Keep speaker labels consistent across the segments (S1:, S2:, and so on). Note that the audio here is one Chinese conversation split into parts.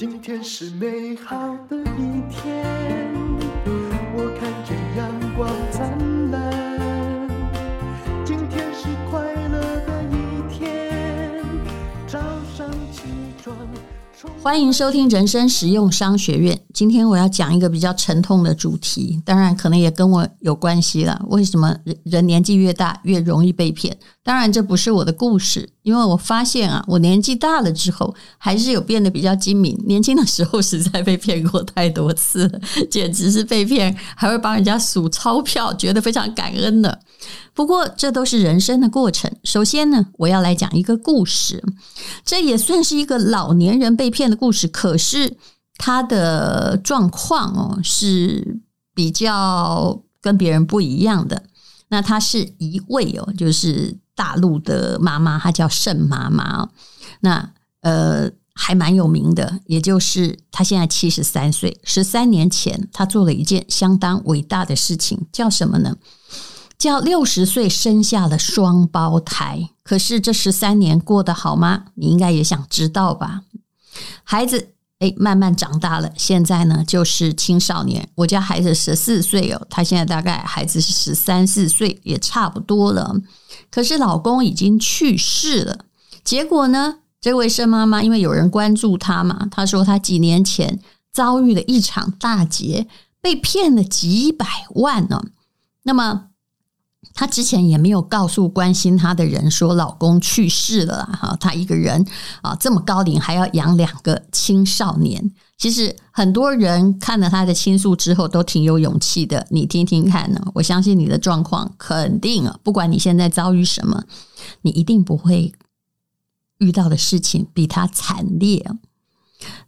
S1: 今天是美好的一天，我看见阳光灿烂。今天是快乐的一天，早上起床。
S2: 欢迎收听人生实用商学院。今天我要讲一个比较沉痛的主题，当然可能也跟我有关系了。为什么人人年纪越大越容易被骗？当然这不是我的故事，因为我发现啊，我年纪大了之后还是有变得比较精明。年轻的时候实在被骗过太多次，简直是被骗，还会帮人家数钞票，觉得非常感恩的。不过这都是人生的过程。首先呢，我要来讲一个故事，这也算是一个老年人被骗的故事，可是。他的状况哦是比较跟别人不一样的。那他是一位哦，就是大陆的妈妈，她叫盛妈妈。那呃还蛮有名的，也就是她现在七十三岁。十三年前，她做了一件相当伟大的事情，叫什么呢？叫六十岁生下了双胞胎。可是这十三年过得好吗？你应该也想知道吧，孩子。诶，慢慢长大了，现在呢就是青少年。我家孩子十四岁哦，他现在大概孩子是十三四岁，也差不多了。可是老公已经去世了。结果呢，这位生妈妈因为有人关注她嘛，她说她几年前遭遇了一场大劫，被骗了几百万呢。那么。她之前也没有告诉关心她的人说老公去世了哈，她一个人啊这么高龄还要养两个青少年。其实很多人看了她的倾诉之后都挺有勇气的，你听听看呢？我相信你的状况肯定，不管你现在遭遇什么，你一定不会遇到的事情比她惨烈。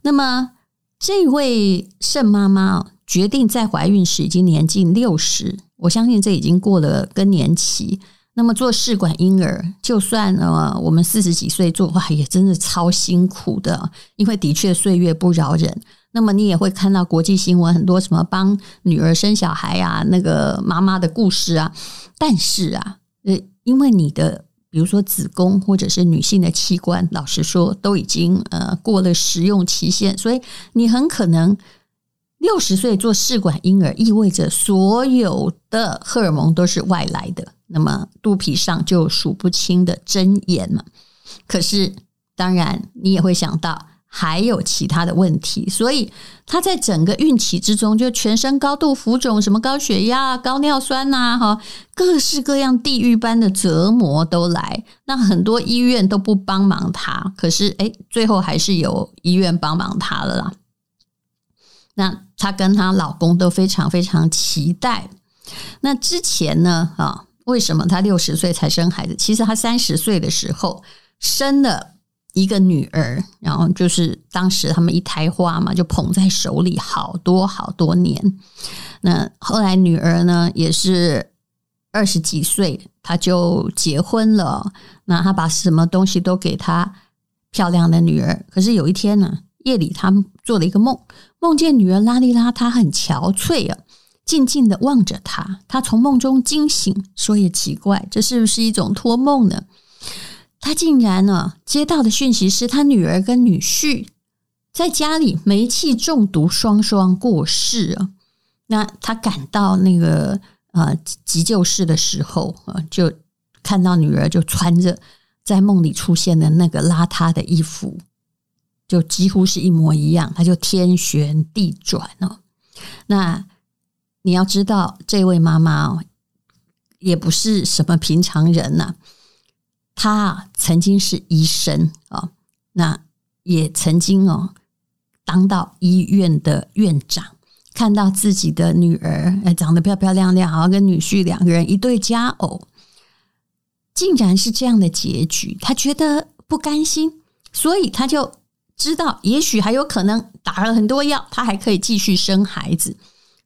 S2: 那么这位盛妈妈决定在怀孕时已经年近六十。我相信这已经过了更年期。那么做试管婴儿，就算呃我们四十几岁做，哇，也真的超辛苦的，因为的确岁月不饶人。那么你也会看到国际新闻很多什么帮女儿生小孩啊，那个妈妈的故事啊。但是啊，呃，因为你的比如说子宫或者是女性的器官，老实说都已经呃过了使用期限，所以你很可能。六十岁做试管婴儿，意味着所有的荷尔蒙都是外来的，那么肚皮上就有数不清的针眼嘛。可是，当然你也会想到还有其他的问题，所以她在整个孕期之中，就全身高度浮肿，什么高血压、高尿酸呐，哈，各式各样地狱般的折磨都来。那很多医院都不帮忙她，可是诶，最后还是有医院帮忙她了啦。那她跟她老公都非常非常期待。那之前呢？啊，为什么她六十岁才生孩子？其实她三十岁的时候生了一个女儿，然后就是当时他们一胎花嘛，就捧在手里好多好多年。那后来女儿呢，也是二十几岁，她就结婚了。那她把什么东西都给她漂亮的女儿。可是有一天呢，夜里他做了一个梦。梦见女儿邋里邋遢，很憔悴啊，静静的望着他。他从梦中惊醒，说也奇怪，这是不是一种托梦呢？他竟然呢、接到的讯息是他女儿跟女婿在家里煤气中毒，双双过世啊。那他赶到那个呃急救室的时候啊，就看到女儿就穿着在梦里出现的那个邋遢的衣服。就几乎是一模一样，他就天旋地转哦。那你要知道，这位妈妈哦，也不是什么平常人呐。她曾经是医生啊，那也曾经哦当到医院的院长，看到自己的女儿长得漂漂亮亮，好像跟女婿两个人一对佳偶，竟然是这样的结局，她觉得不甘心，所以她就。知道也许还有可能打了很多药，他还可以继续生孩子，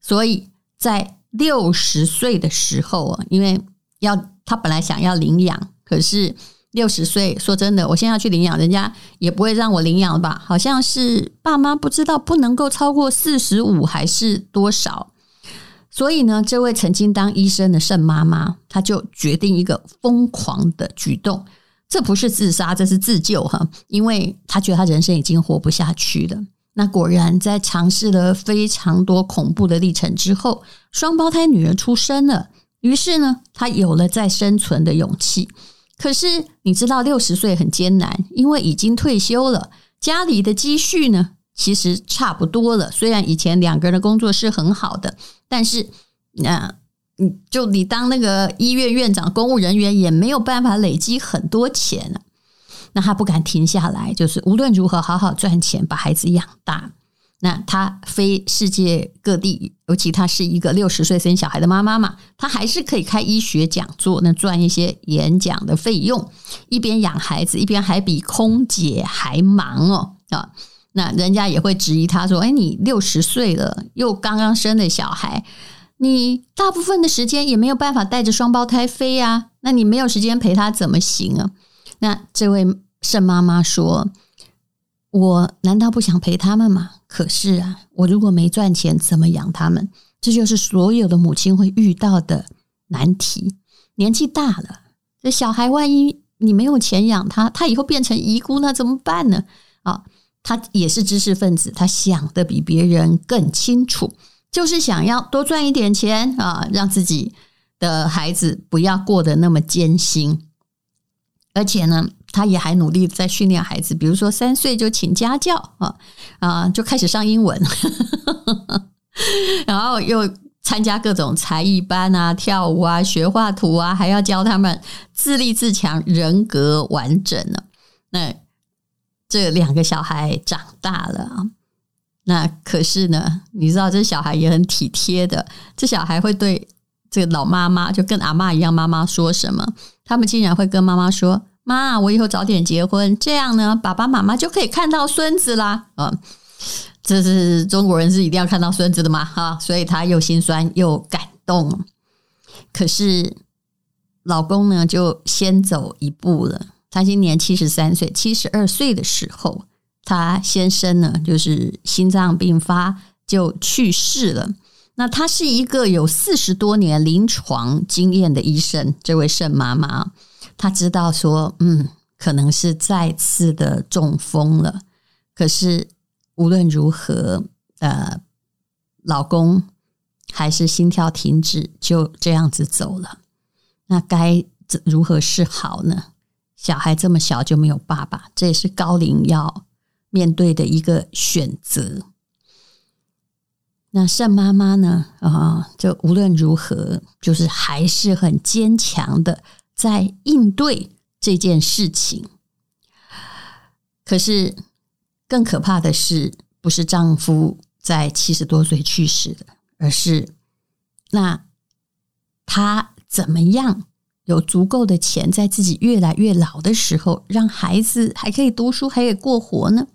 S2: 所以在六十岁的时候啊，因为要他本来想要领养，可是六十岁说真的，我现在要去领养，人家也不会让我领养吧？好像是爸妈不知道不能够超过四十五还是多少，所以呢，这位曾经当医生的盛妈妈，她就决定一个疯狂的举动。这不是自杀，这是自救哈，因为他觉得他人生已经活不下去了。那果然在尝试了非常多恐怖的历程之后，双胞胎女儿出生了。于是呢，他有了再生存的勇气。可是你知道，六十岁很艰难，因为已经退休了，家里的积蓄呢，其实差不多了。虽然以前两个人的工作是很好的，但是那嗯，就你当那个医院院长、公务人员，也没有办法累积很多钱。那他不敢停下来，就是无论如何好好赚钱，把孩子养大。那他飞世界各地，尤其他是一个六十岁生小孩的妈妈嘛，他还是可以开医学讲座，那赚一些演讲的费用，一边养孩子，一边还比空姐还忙哦啊！那人家也会质疑他说：“哎，你六十岁了，又刚刚生了小孩，你大部分的时间也没有办法带着双胞胎飞啊，那你没有时间陪他怎么行啊？”那这位盛妈妈说。我难道不想陪他们吗？可是啊，我如果没赚钱，怎么养他们？这就是所有的母亲会遇到的难题。年纪大了，这小孩万一你没有钱养他，他以后变成遗孤，那怎么办呢？啊，他也是知识分子，他想的比别人更清楚，就是想要多赚一点钱啊，让自己的孩子不要过得那么艰辛，而且呢。他也还努力在训练孩子，比如说三岁就请家教啊啊，就开始上英文，然后又参加各种才艺班啊，跳舞啊，学画图啊，还要教他们自立自强、人格完整呢。那这两个小孩长大了，那可是呢，你知道这小孩也很体贴的，这小孩会对这个老妈妈就跟阿嬷一样，妈妈说什么，他们竟然会跟妈妈说。妈，我以后早点结婚，这样呢，爸爸妈妈就可以看到孙子啦。嗯，这是中国人是一定要看到孙子的嘛，哈，所以他又心酸又感动。可是老公呢，就先走一步了。他今年七十三岁，七十二岁的时候，他先生呢，就是心脏病发就去世了。那他是一个有四十多年临床经验的医生，这位盛妈妈。她知道说，嗯，可能是再次的中风了。可是无论如何，呃，老公还是心跳停止，就这样子走了。那该如何是好呢？小孩这么小就没有爸爸，这也是高龄要面对的一个选择。那盛妈妈呢？啊，就无论如何，就是还是很坚强的。在应对这件事情，可是更可怕的是，不是丈夫在七十多岁去世的，而是那她怎么样有足够的钱，在自己越来越老的时候，让孩子还可以读书，还可以过活呢？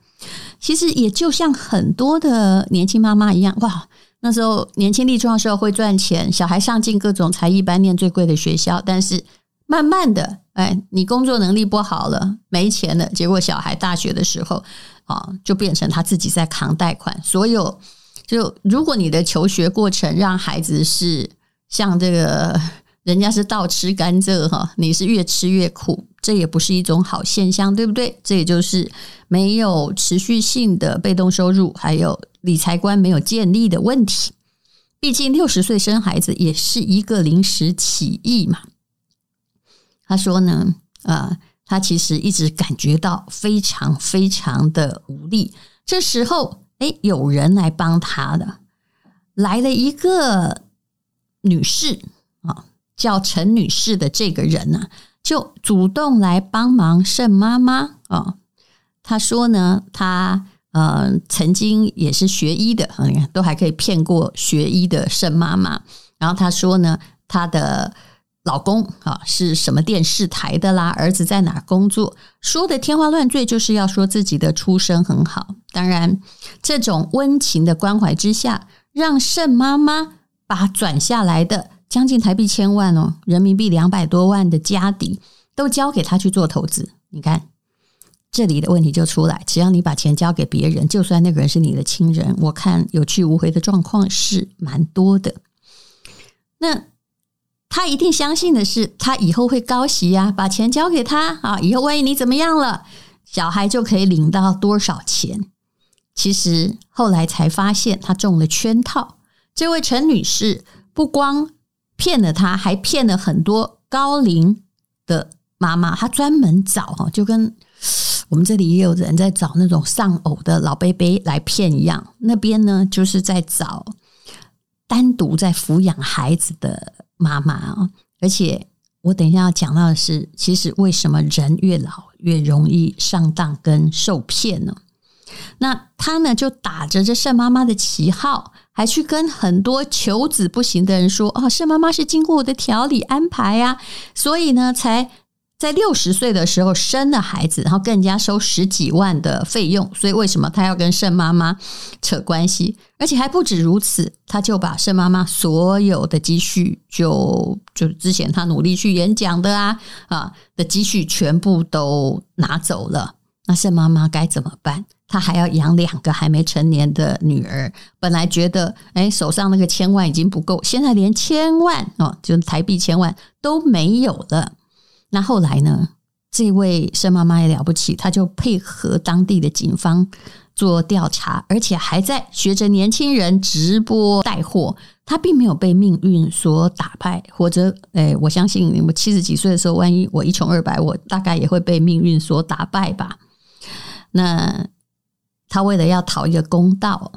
S2: 其实也就像很多的年轻妈妈一样，哇，那时候年轻力壮的时候会赚钱，小孩上进各种才艺班，念最贵的学校，但是。慢慢的，哎，你工作能力不好了，没钱了，结果小孩大学的时候啊，就变成他自己在扛贷款。所有，就如果你的求学过程让孩子是像这个，人家是倒吃甘蔗哈，你是越吃越苦，这也不是一种好现象，对不对？这也就是没有持续性的被动收入，还有理财观没有建立的问题。毕竟六十岁生孩子也是一个临时起意嘛。他说呢，呃，他其实一直感觉到非常非常的无力。这时候，哎，有人来帮他的，来了一个女士啊，叫陈女士的这个人呢，就主动来帮忙盛妈妈啊。他说呢，他呃曾经也是学医的，你嗯，都还可以骗过学医的盛妈妈。然后他说呢，他的。老公啊，是什么电视台的啦？儿子在哪工作？说的天花乱坠，就是要说自己的出身很好。当然，这种温情的关怀之下，让盛妈妈把转下来的将近台币千万哦，人民币两百多万的家底都交给他去做投资。你看，这里的问题就出来：只要你把钱交给别人，就算那个人是你的亲人，我看有去无回的状况是蛮多的。那。他一定相信的是，他以后会高息呀，把钱交给他啊，以后万一你怎么样了，小孩就可以领到多少钱。其实后来才发现他中了圈套。这位陈女士不光骗了他，还骗了很多高龄的妈妈。她专门找哈，就跟 我们这里也有人在找那种丧偶的老伯伯来骗一样。那边呢，就是在找单独在抚养孩子的妈妈啊。而且我等一下要讲到的是，其实为什么人越老越容易上当跟受骗呢？那他呢，就打着这圣妈妈的旗号，还去跟很多求子不行的人说：“哦，盛妈妈是经过我的调理安排啊，所以呢，才在六十岁的时候生了孩子，然后更加收十几万的费用。所以为什么他要跟盛妈妈扯关系？而且还不止如此，他就把盛妈妈所有的积蓄就，就就之前他努力去演讲的啊啊的积蓄全部都拿走了。那盛妈妈该怎么办？”他还要养两个还没成年的女儿，本来觉得哎，手上那个千万已经不够，现在连千万哦，就台币千万都没有了。那后来呢？这位盛妈妈也了不起，她就配合当地的警方做调查，而且还在学着年轻人直播带货。她并没有被命运所打败，或者哎，我相信你们七十几岁的时候，万一我一穷二白，我大概也会被命运所打败吧。那。他为了要讨一个公道，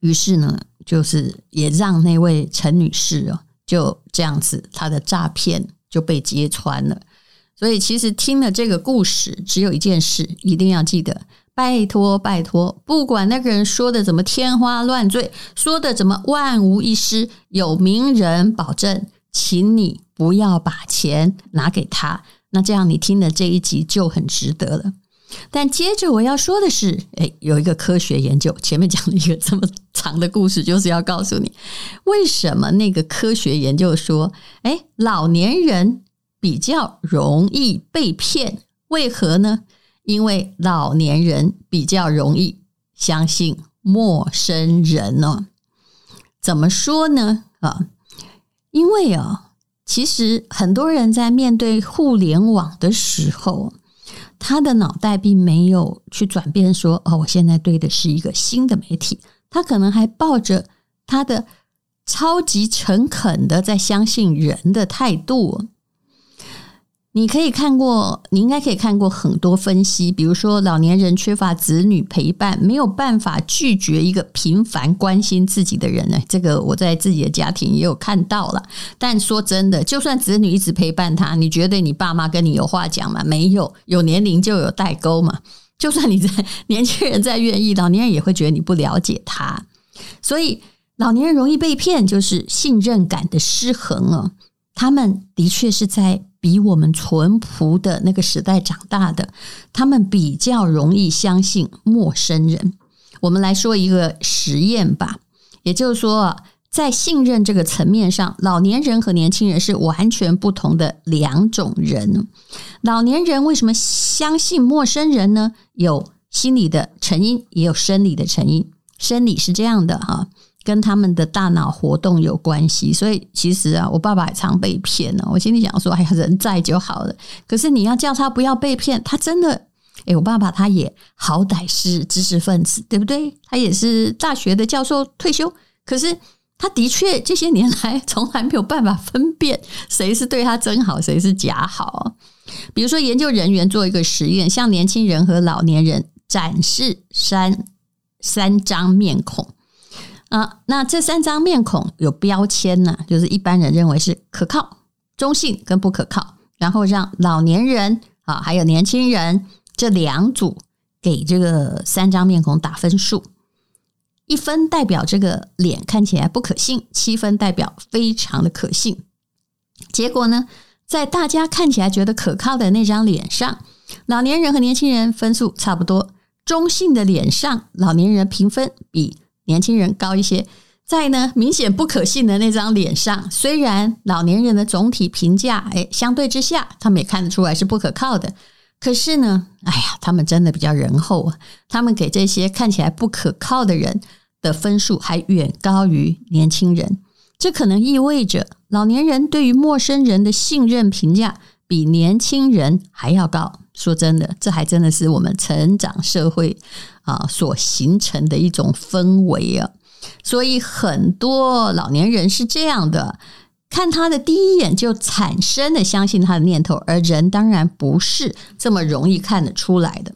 S2: 于是呢，就是也让那位陈女士哦，就这样子，她的诈骗就被揭穿了。所以，其实听了这个故事，只有一件事一定要记得：拜托，拜托，不管那个人说的怎么天花乱坠，说的怎么万无一失，有名人保证，请你不要把钱拿给他。那这样，你听了这一集就很值得了。但接着我要说的是，诶，有一个科学研究，前面讲了一个这么长的故事，就是要告诉你为什么那个科学研究说，诶，老年人比较容易被骗，为何呢？因为老年人比较容易相信陌生人哦。怎么说呢？啊，因为啊，其实很多人在面对互联网的时候。他的脑袋并没有去转变，说：“哦，我现在对的是一个新的媒体。”他可能还抱着他的超级诚恳的在相信人的态度。你可以看过，你应该可以看过很多分析，比如说老年人缺乏子女陪伴，没有办法拒绝一个频繁关心自己的人呢。这个我在自己的家庭也有看到了。但说真的，就算子女一直陪伴他，你觉得你爸妈跟你有话讲吗？没有，有年龄就有代沟嘛。就算你在年轻人再愿意，老年人也会觉得你不了解他。所以老年人容易被骗，就是信任感的失衡啊。他们的确是在。比我们淳朴的那个时代长大的，他们比较容易相信陌生人。我们来说一个实验吧，也就是说，在信任这个层面上，老年人和年轻人是完全不同的两种人。老年人为什么相信陌生人呢？有心理的成因，也有生理的成因。生理是这样的哈。跟他们的大脑活动有关系，所以其实啊，我爸爸也常被骗呢。我心里想说，哎呀，人在就好了。可是你要叫他不要被骗，他真的，哎，我爸爸他也好歹是知识分子，对不对？他也是大学的教授退休，可是他的确这些年来从来没有办法分辨 谁是对他真好，谁是假好。比如说，研究人员做一个实验，向年轻人和老年人展示三三张面孔。啊，那这三张面孔有标签呢，就是一般人认为是可靠、中性跟不可靠，然后让老年人啊还有年轻人这两组给这个三张面孔打分数，一分代表这个脸看起来不可信，七分代表非常的可信。结果呢，在大家看起来觉得可靠的那张脸上，老年人和年轻人分数差不多，中性的脸上，老年人评分比年轻人高一些，在呢明显不可信的那张脸上，虽然老年人的总体评价，诶，相对之下，他们也看得出来是不可靠的。可是呢，哎呀，他们真的比较仁厚啊，他们给这些看起来不可靠的人的分数还远高于年轻人。这可能意味着老年人对于陌生人的信任评价比年轻人还要高。说真的，这还真的是我们成长社会啊所形成的一种氛围啊。所以很多老年人是这样的，看他的第一眼就产生了相信他的念头，而人当然不是这么容易看得出来的。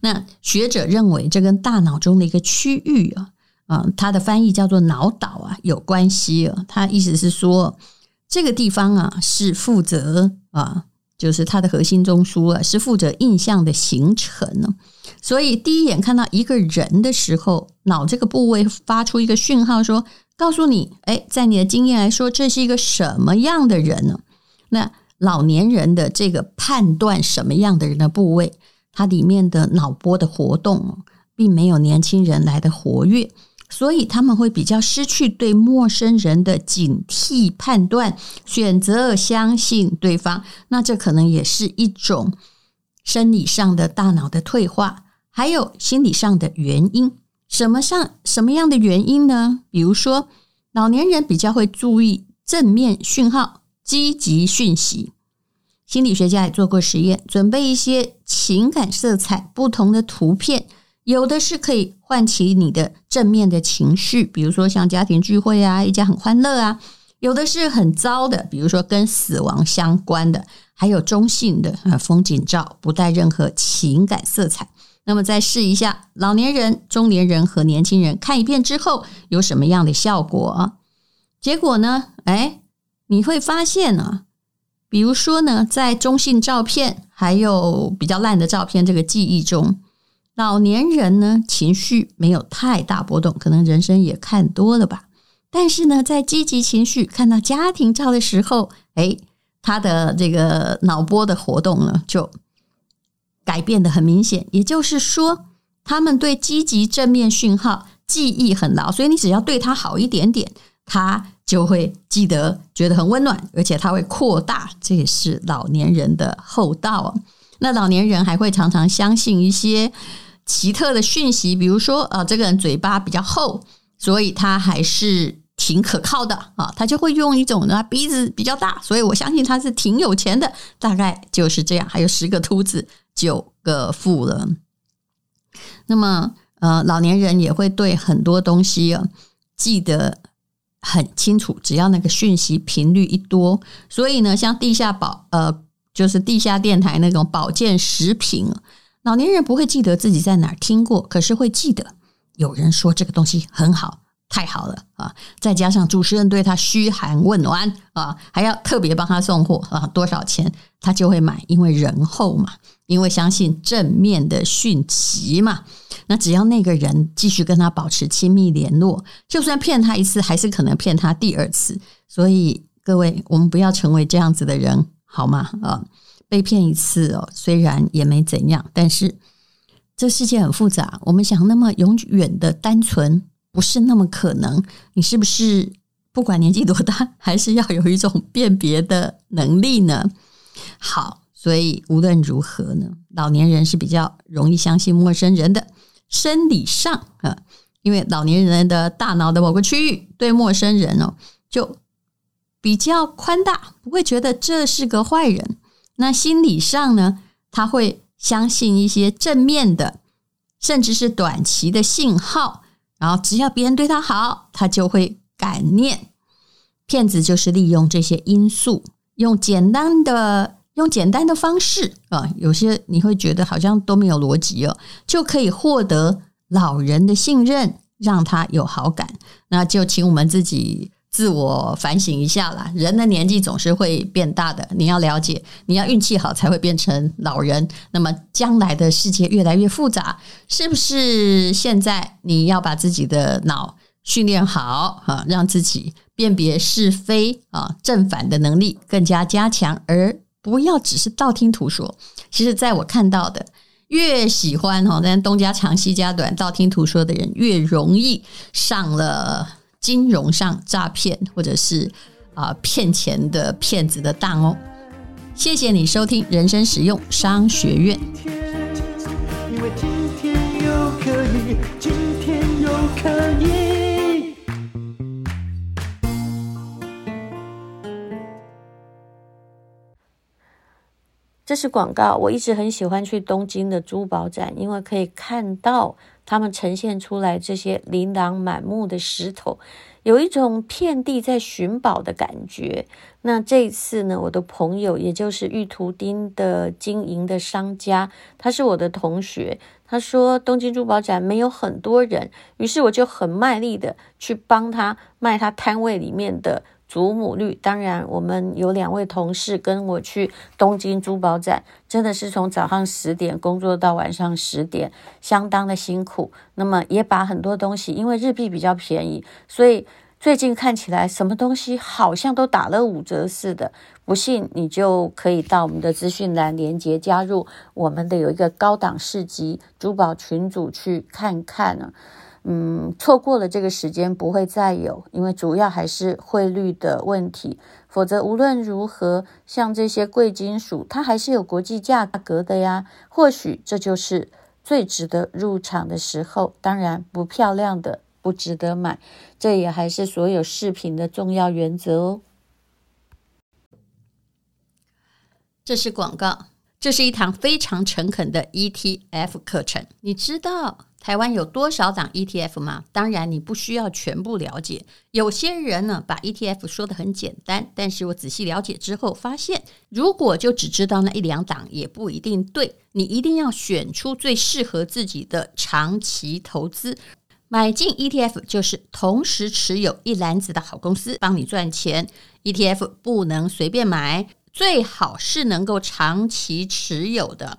S2: 那学者认为，这跟大脑中的一个区域啊，啊，它的翻译叫做脑岛啊有关系啊。他意思是说，这个地方啊是负责啊。就是它的核心中枢啊，是负责印象的形成呢。所以第一眼看到一个人的时候，脑这个部位发出一个讯号，说告诉你，哎，在你的经验来说，这是一个什么样的人呢？那老年人的这个判断什么样的人的部位，它里面的脑波的活动，并没有年轻人来的活跃。所以他们会比较失去对陌生人的警惕判断，选择相信对方。那这可能也是一种生理上的大脑的退化，还有心理上的原因。什么上什么样的原因呢？比如说，老年人比较会注意正面讯号、积极讯息。心理学家也做过实验，准备一些情感色彩不同的图片。有的是可以唤起你的正面的情绪，比如说像家庭聚会啊，一家很欢乐啊；有的是很糟的，比如说跟死亡相关的，还有中性的啊风景照，不带任何情感色彩。那么再试一下，老年人、中年人和年轻人看一遍之后有什么样的效果？结果呢？哎，你会发现啊，比如说呢，在中性照片还有比较烂的照片这个记忆中。老年人呢，情绪没有太大波动，可能人生也看多了吧。但是呢，在积极情绪看到家庭照的时候，哎，他的这个脑波的活动呢，就改变得很明显。也就是说，他们对积极正面讯号记忆很牢，所以你只要对他好一点点，他就会记得，觉得很温暖，而且他会扩大。这也是老年人的厚道。那老年人还会常常相信一些。奇特的讯息，比如说，啊，这个人嘴巴比较厚，所以他还是挺可靠的啊。他就会用一种呢，鼻子比较大，所以我相信他是挺有钱的。大概就是这样。还有十个秃子，九个富人。那么，呃，老年人也会对很多东西啊记得很清楚，只要那个讯息频率一多，所以呢，像地下保呃，就是地下电台那种保健食品。老年人不会记得自己在哪儿听过，可是会记得有人说这个东西很好，太好了啊！再加上主持人对他嘘寒问暖啊，还要特别帮他送货啊，多少钱他就会买，因为人厚嘛，因为相信正面的讯息嘛。那只要那个人继续跟他保持亲密联络，就算骗他一次，还是可能骗他第二次。所以各位，我们不要成为这样子的人，好吗？啊！被骗一次哦，虽然也没怎样，但是这世界很复杂。我们想那么永远的单纯，不是那么可能。你是不是不管年纪多大，还是要有一种辨别的能力呢？好，所以无论如何呢，老年人是比较容易相信陌生人的。生理上啊，因为老年人的大脑的某个区域对陌生人哦，就比较宽大，不会觉得这是个坏人。那心理上呢，他会相信一些正面的，甚至是短期的信号，然后只要别人对他好，他就会感念。骗子就是利用这些因素，用简单的用简单的方式啊，有些你会觉得好像都没有逻辑哦，就可以获得老人的信任，让他有好感。那就请我们自己。自我反省一下啦，人的年纪总是会变大的，你要了解，你要运气好才会变成老人。那么将来的世界越来越复杂，是不是现在你要把自己的脑训练好啊，让自己辨别是非啊，正反的能力更加加强，而不要只是道听途说。其实，在我看到的，越喜欢哈，但东家长西家短，道听途说的人，越容易上了。金融上诈骗或者是啊骗钱的骗子的当哦，谢谢你收听人生实用商学院。因为今天又可以，今天又可以。
S3: 这是广告。我一直很喜欢去东京的珠宝展，因为可以看到他们呈现出来这些琳琅满目的石头，有一种遍地在寻宝的感觉。那这一次呢，我的朋友，也就是玉图钉的经营的商家，他是我的同学。他说东京珠宝展没有很多人，于是我就很卖力的去帮他卖他摊位里面的。祖母绿，当然，我们有两位同事跟我去东京珠宝展，真的是从早上十点工作到晚上十点，相当的辛苦。那么也把很多东西，因为日币比较便宜，所以最近看起来什么东西好像都打了五折似的。不信你就可以到我们的资讯栏连接加入我们的有一个高档市集珠宝群组去看看啊。嗯，错过了这个时间不会再有，因为主要还是汇率的问题。否则无论如何，像这些贵金属，它还是有国际价格的呀。或许这就是最值得入场的时候。当然，不漂亮的不值得买，这也还是所有饰品的重要原则哦。
S2: 这是广告，这是一堂非常诚恳的 ETF 课程。你知道台湾有多少档 ETF 吗？当然，你不需要全部了解。有些人呢，把 ETF 说得很简单，但是我仔细了解之后发现，如果就只知道那一两档，也不一定对。你一定要选出最适合自己的长期投资。买进 ETF 就是同时持有一篮子的好公司，帮你赚钱。ETF 不能随便买，最好是能够长期持有的。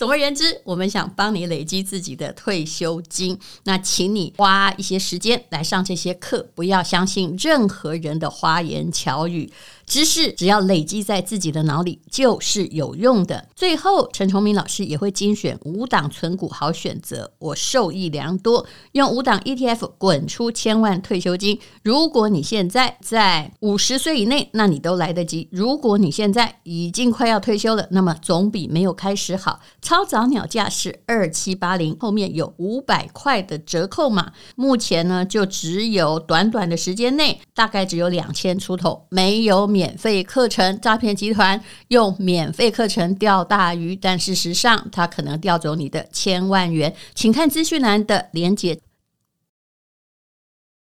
S2: 总而言之，我们想帮你累积自己的退休金，那请你花一些时间来上这些课，不要相信任何人的花言巧语。知识只要累积在自己的脑里，就是有用的。最后，陈崇明老师也会精选五档存股好选择，我受益良多。用五档 ETF 滚出千万退休金。如果你现在在五十岁以内，那你都来得及；如果你现在已经快要退休了，那么总比没有开始好。超早鸟价是二七八零，后面有五百块的折扣码。目前呢，就只有短短的时间内，大概只有两千出头，没有免。免费课程，诈骗集团用免费课程钓大鱼，但事实上他可能钓走你的千万元。请看资讯栏的连接。